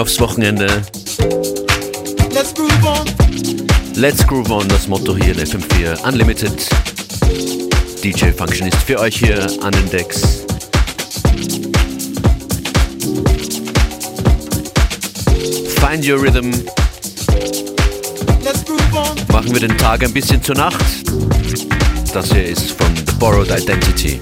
aufs Wochenende. Let's groove on. Let's groove on, das Motto hier in FM4 Unlimited. DJ Function ist für euch hier an den Decks. Find Your Rhythm. Machen wir den Tag ein bisschen zur Nacht. Das hier ist von The Borrowed Identity.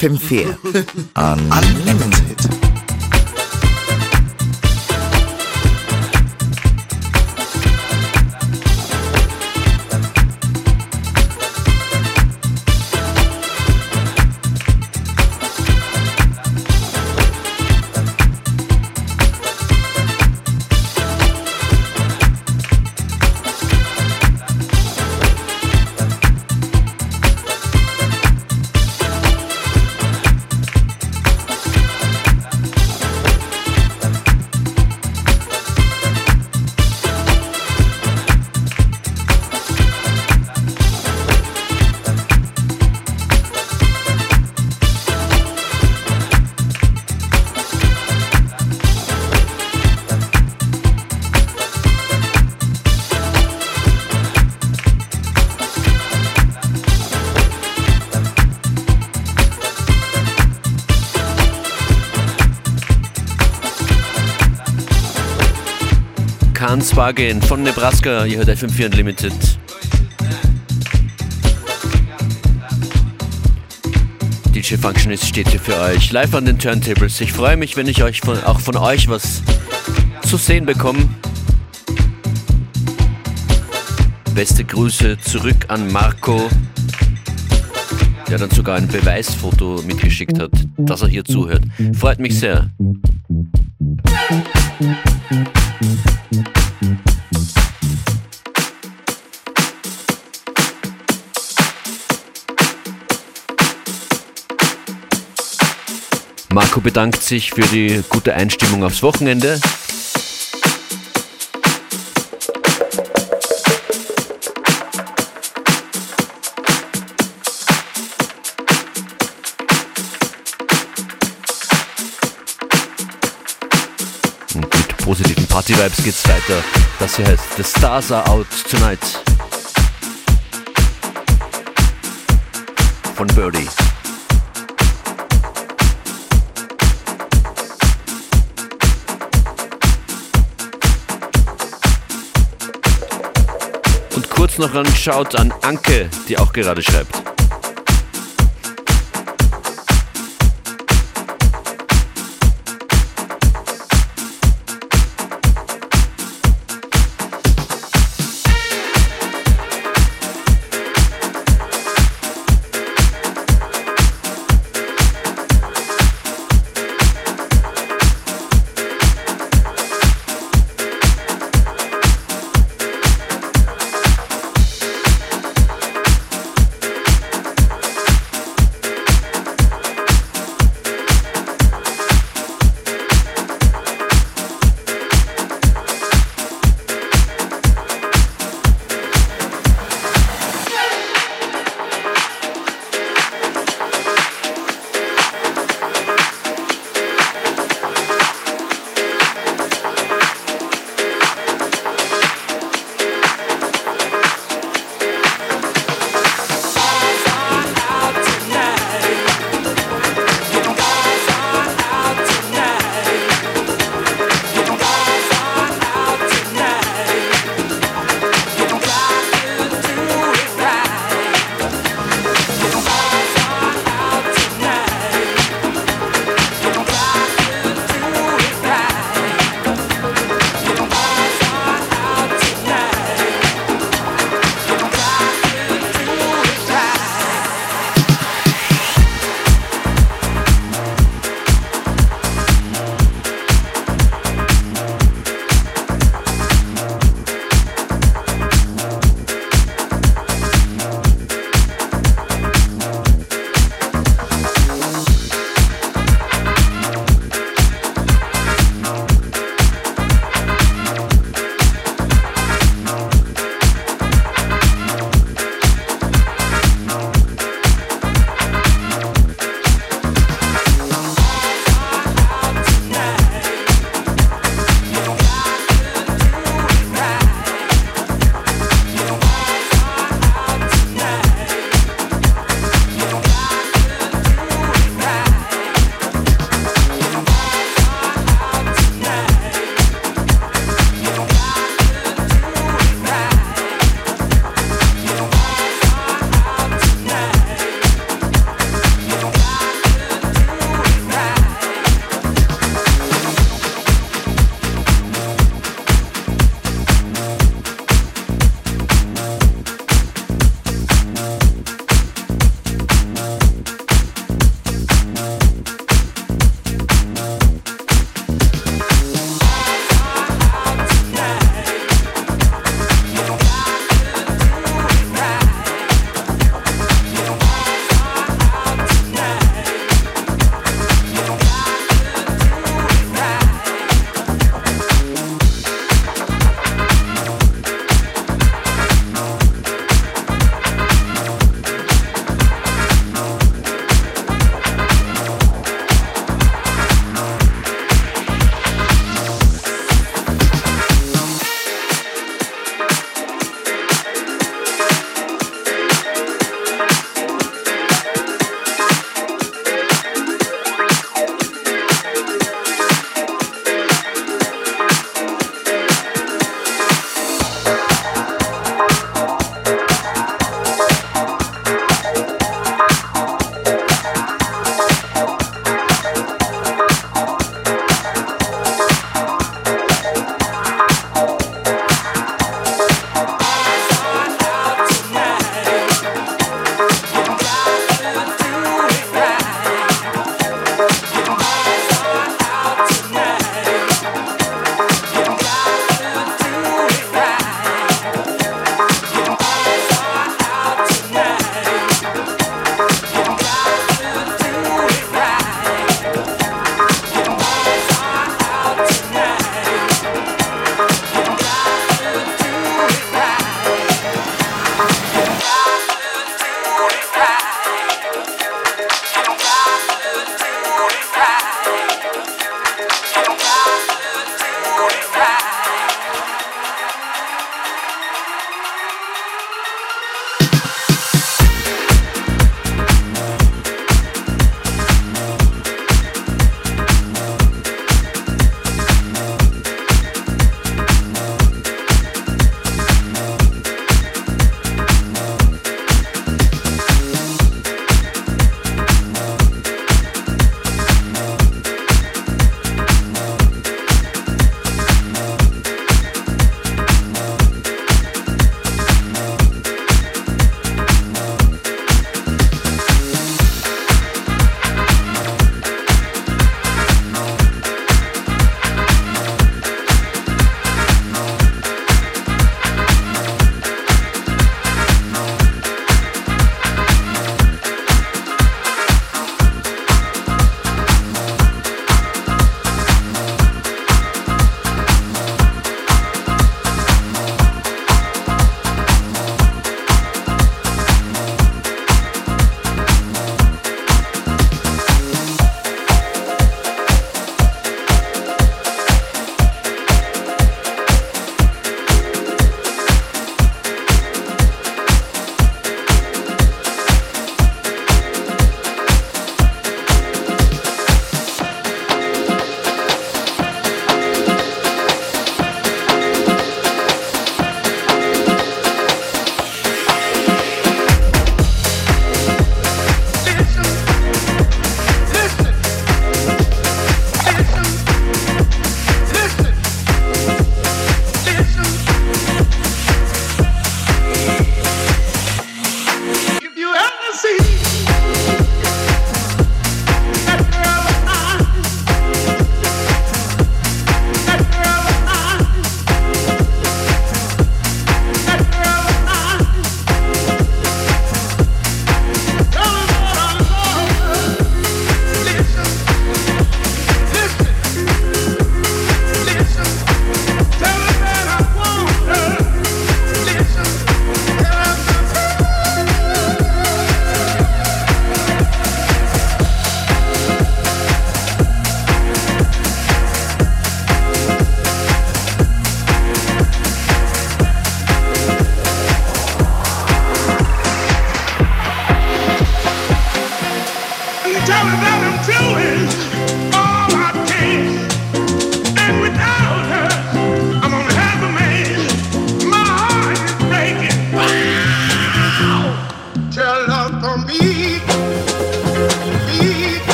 FM4 Unlimited. Hans Bargain von Nebraska. Ihr hört FM4 Unlimited. DJ Functionist steht hier für euch live an den Turntables. Ich freue mich, wenn ich euch von, auch von euch was zu sehen bekomme. Beste Grüße zurück an Marco, der dann sogar ein Beweisfoto mitgeschickt hat, dass er hier zuhört. Freut mich sehr. Marco bedankt sich für die gute Einstimmung aufs Wochenende. Und mit positiven Party-Vibes geht's weiter. Das hier heißt The Stars Are Out Tonight. Von Birdie. Noch einen Shout an Anke, die auch gerade schreibt.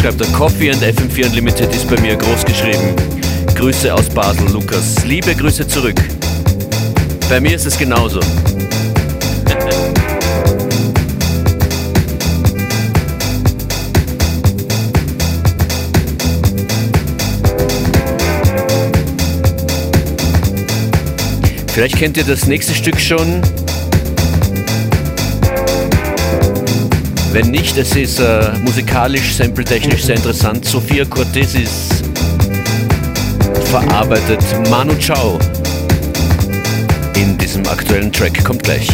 Schreibt er? Coffee und FM4 Unlimited ist bei mir groß geschrieben. Grüße aus Basel, Lukas. Liebe Grüße zurück. Bei mir ist es genauso. Vielleicht kennt ihr das nächste Stück schon. Wenn nicht, es ist äh, musikalisch, sampletechnisch sehr interessant. Sophia Cortesis verarbeitet Manu Chao in diesem aktuellen Track. Kommt gleich.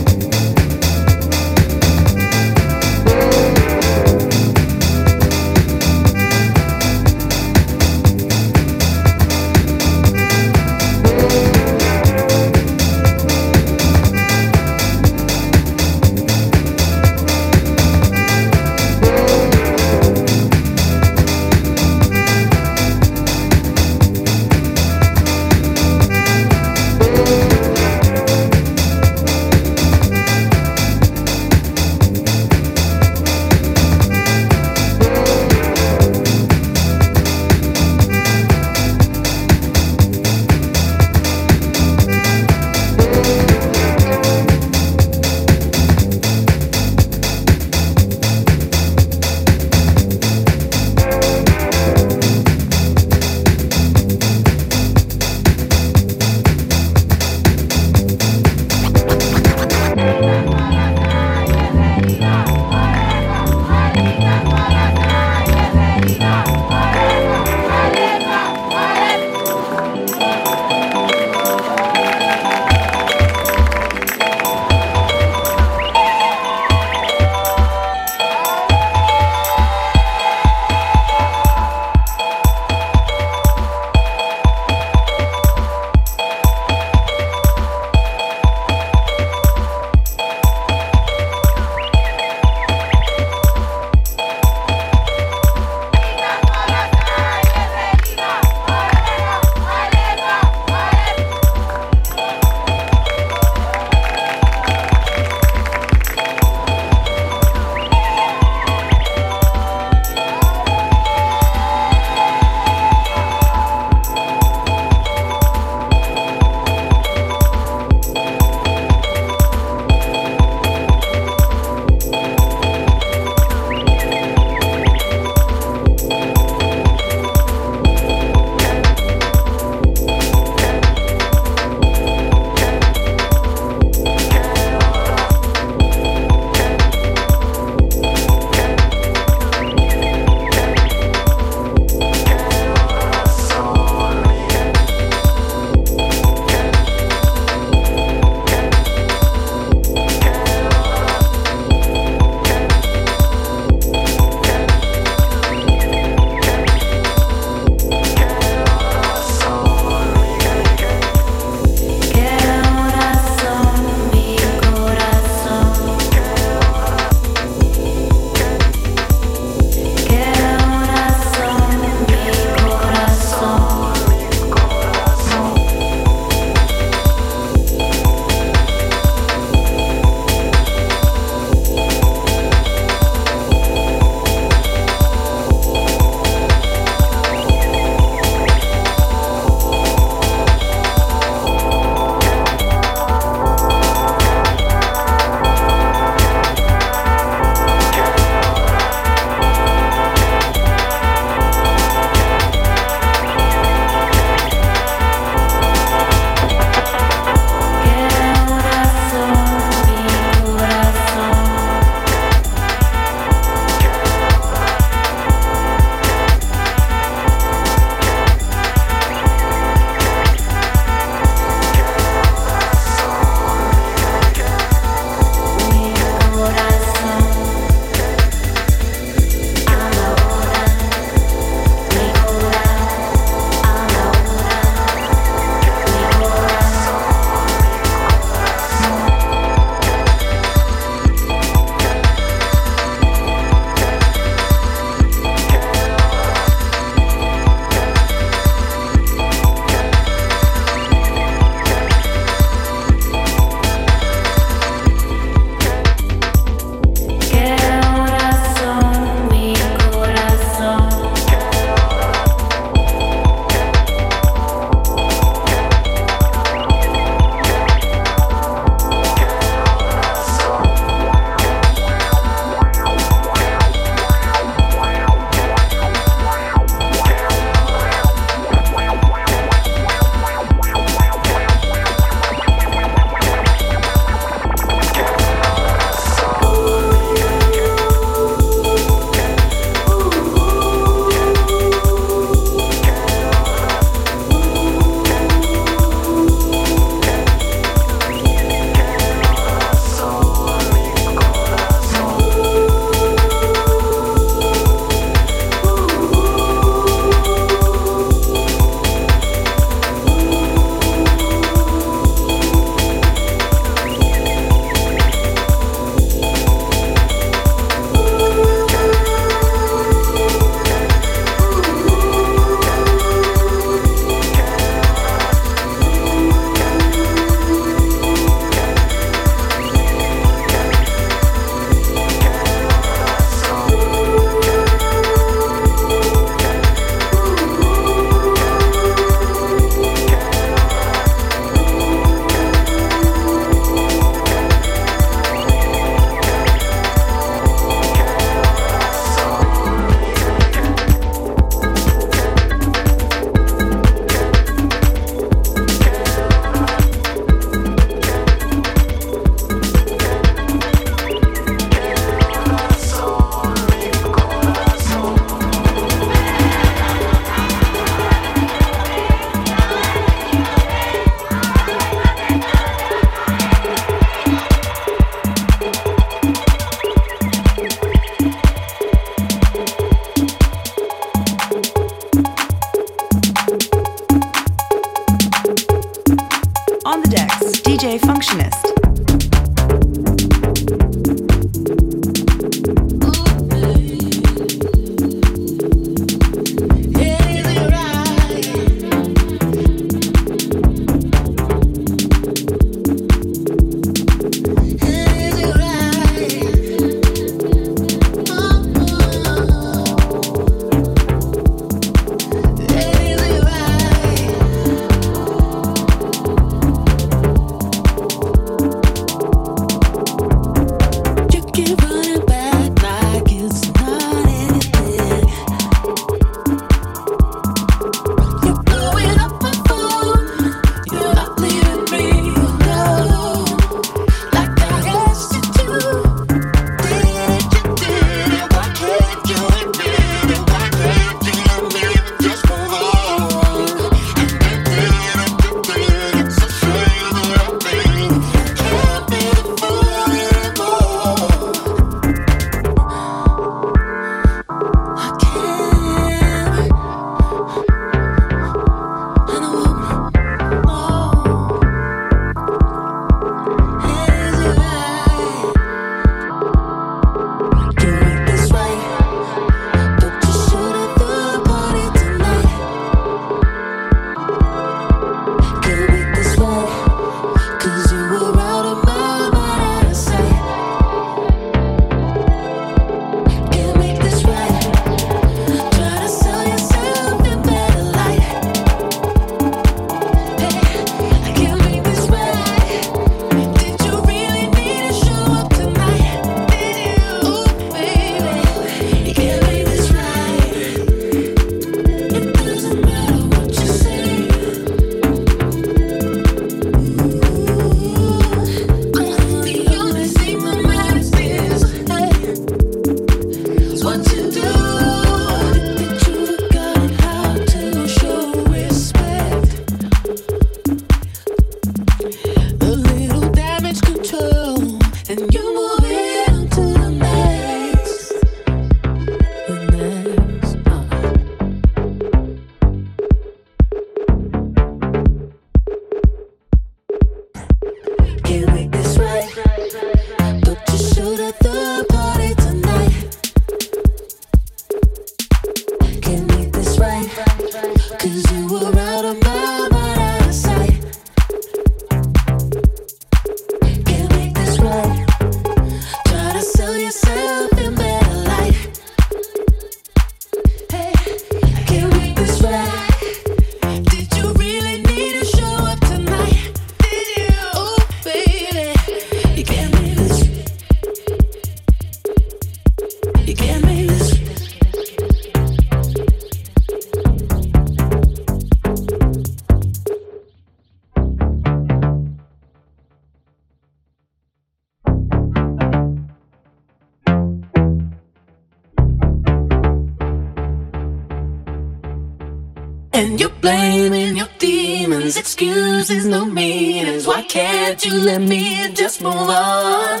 Excuses, no meanings. Why can't you let me just move on?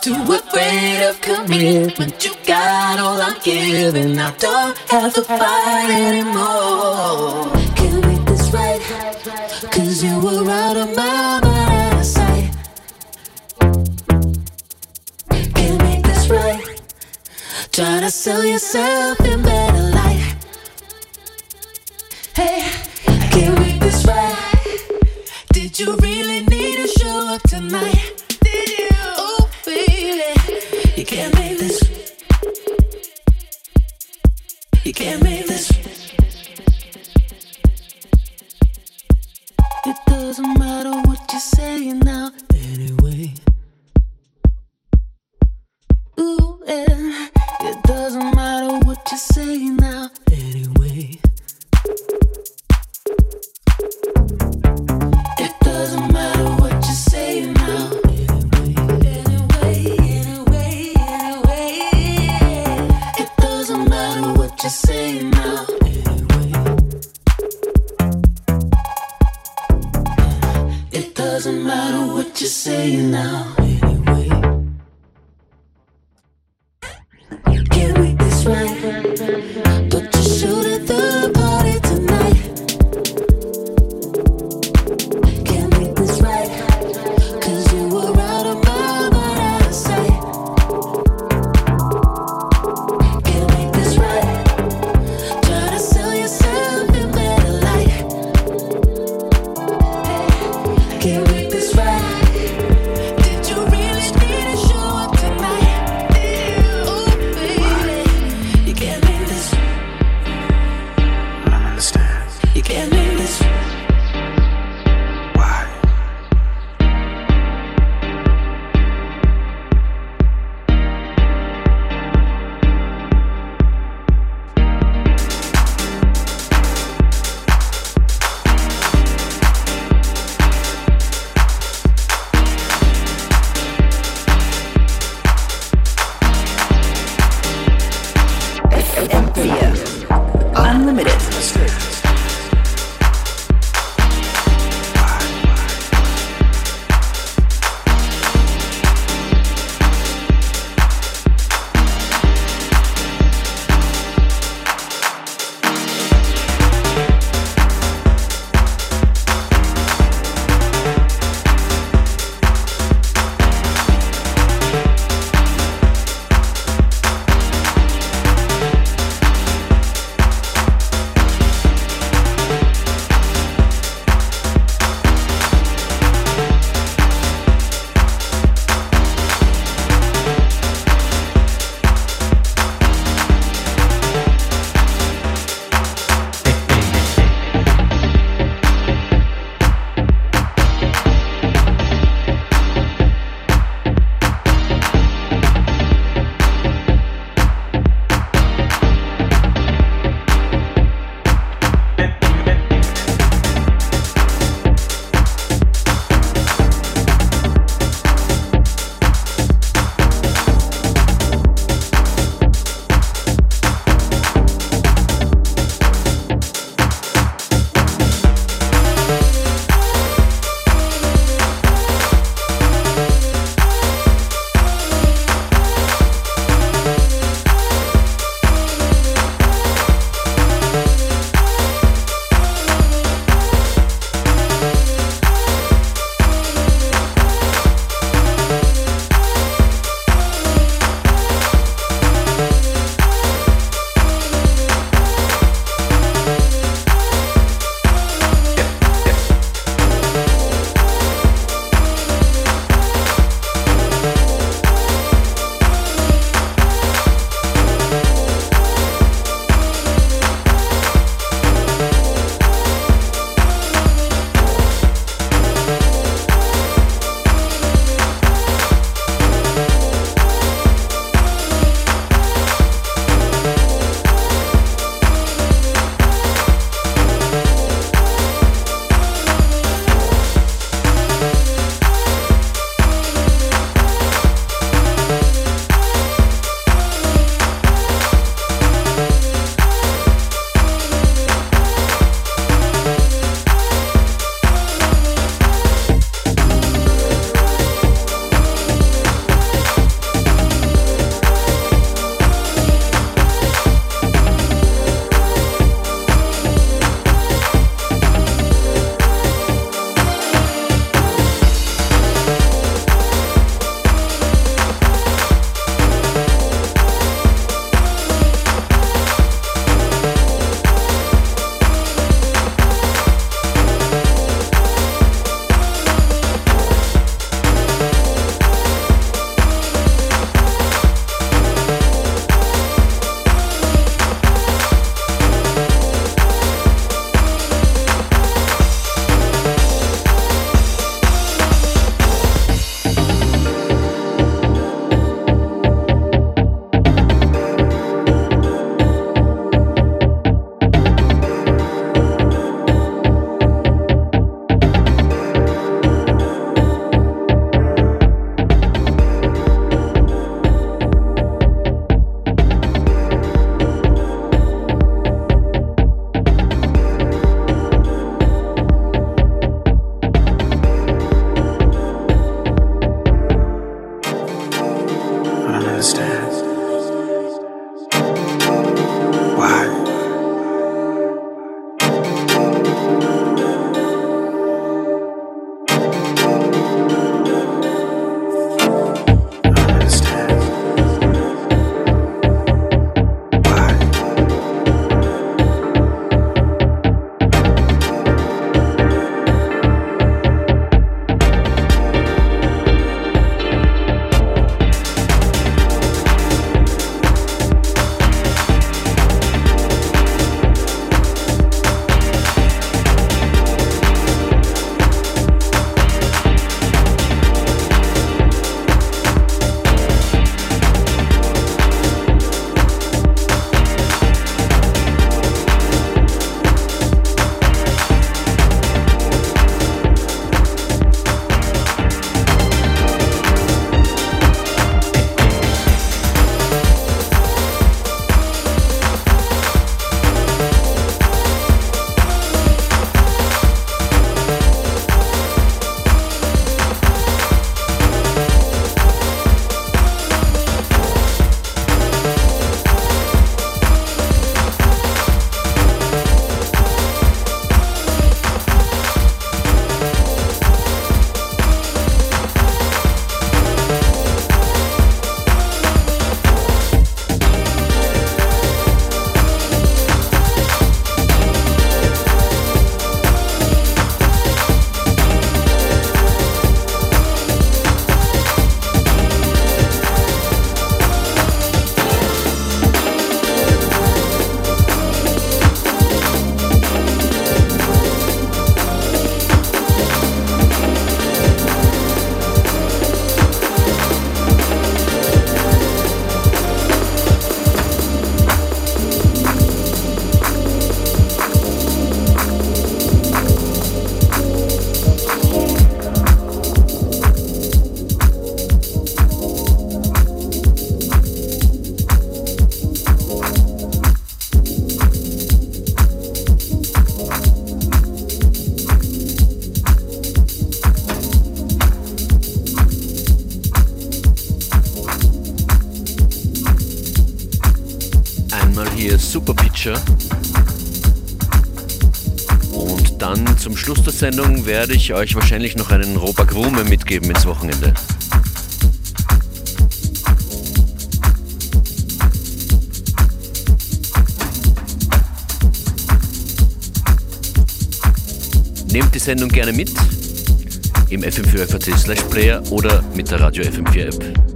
Too afraid of commitment. You got all I'm giving. I don't have to fight anymore. Can we make this right? Cause you were out of my mind, out of sight. Can't make this right. Try to sell yourself in light. Hey, I can't this right. Did you really need to show up tonight? Did you? Oh, baby, you can't make this. You can't make this. It doesn't matter what you say now, anyway. Ooh, yeah. It doesn't matter what you say now, anyway. You now. Sendung werde ich euch wahrscheinlich noch einen Robak Rume mitgeben ins Wochenende. Nehmt die Sendung gerne mit im FM4 Slash Player oder mit der Radio FM4 App.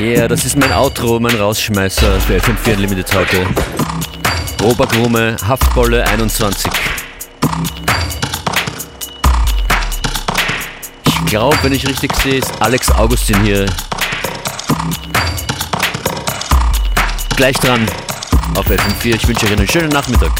Ja, das ist mein Outro, mein Rausschmeißer für FM4 Unlimited heute. Robert Haftbolle 21. Ich glaube, wenn ich richtig sehe, ist Alex Augustin hier. Gleich dran auf FM4. Ich wünsche euch einen schönen Nachmittag.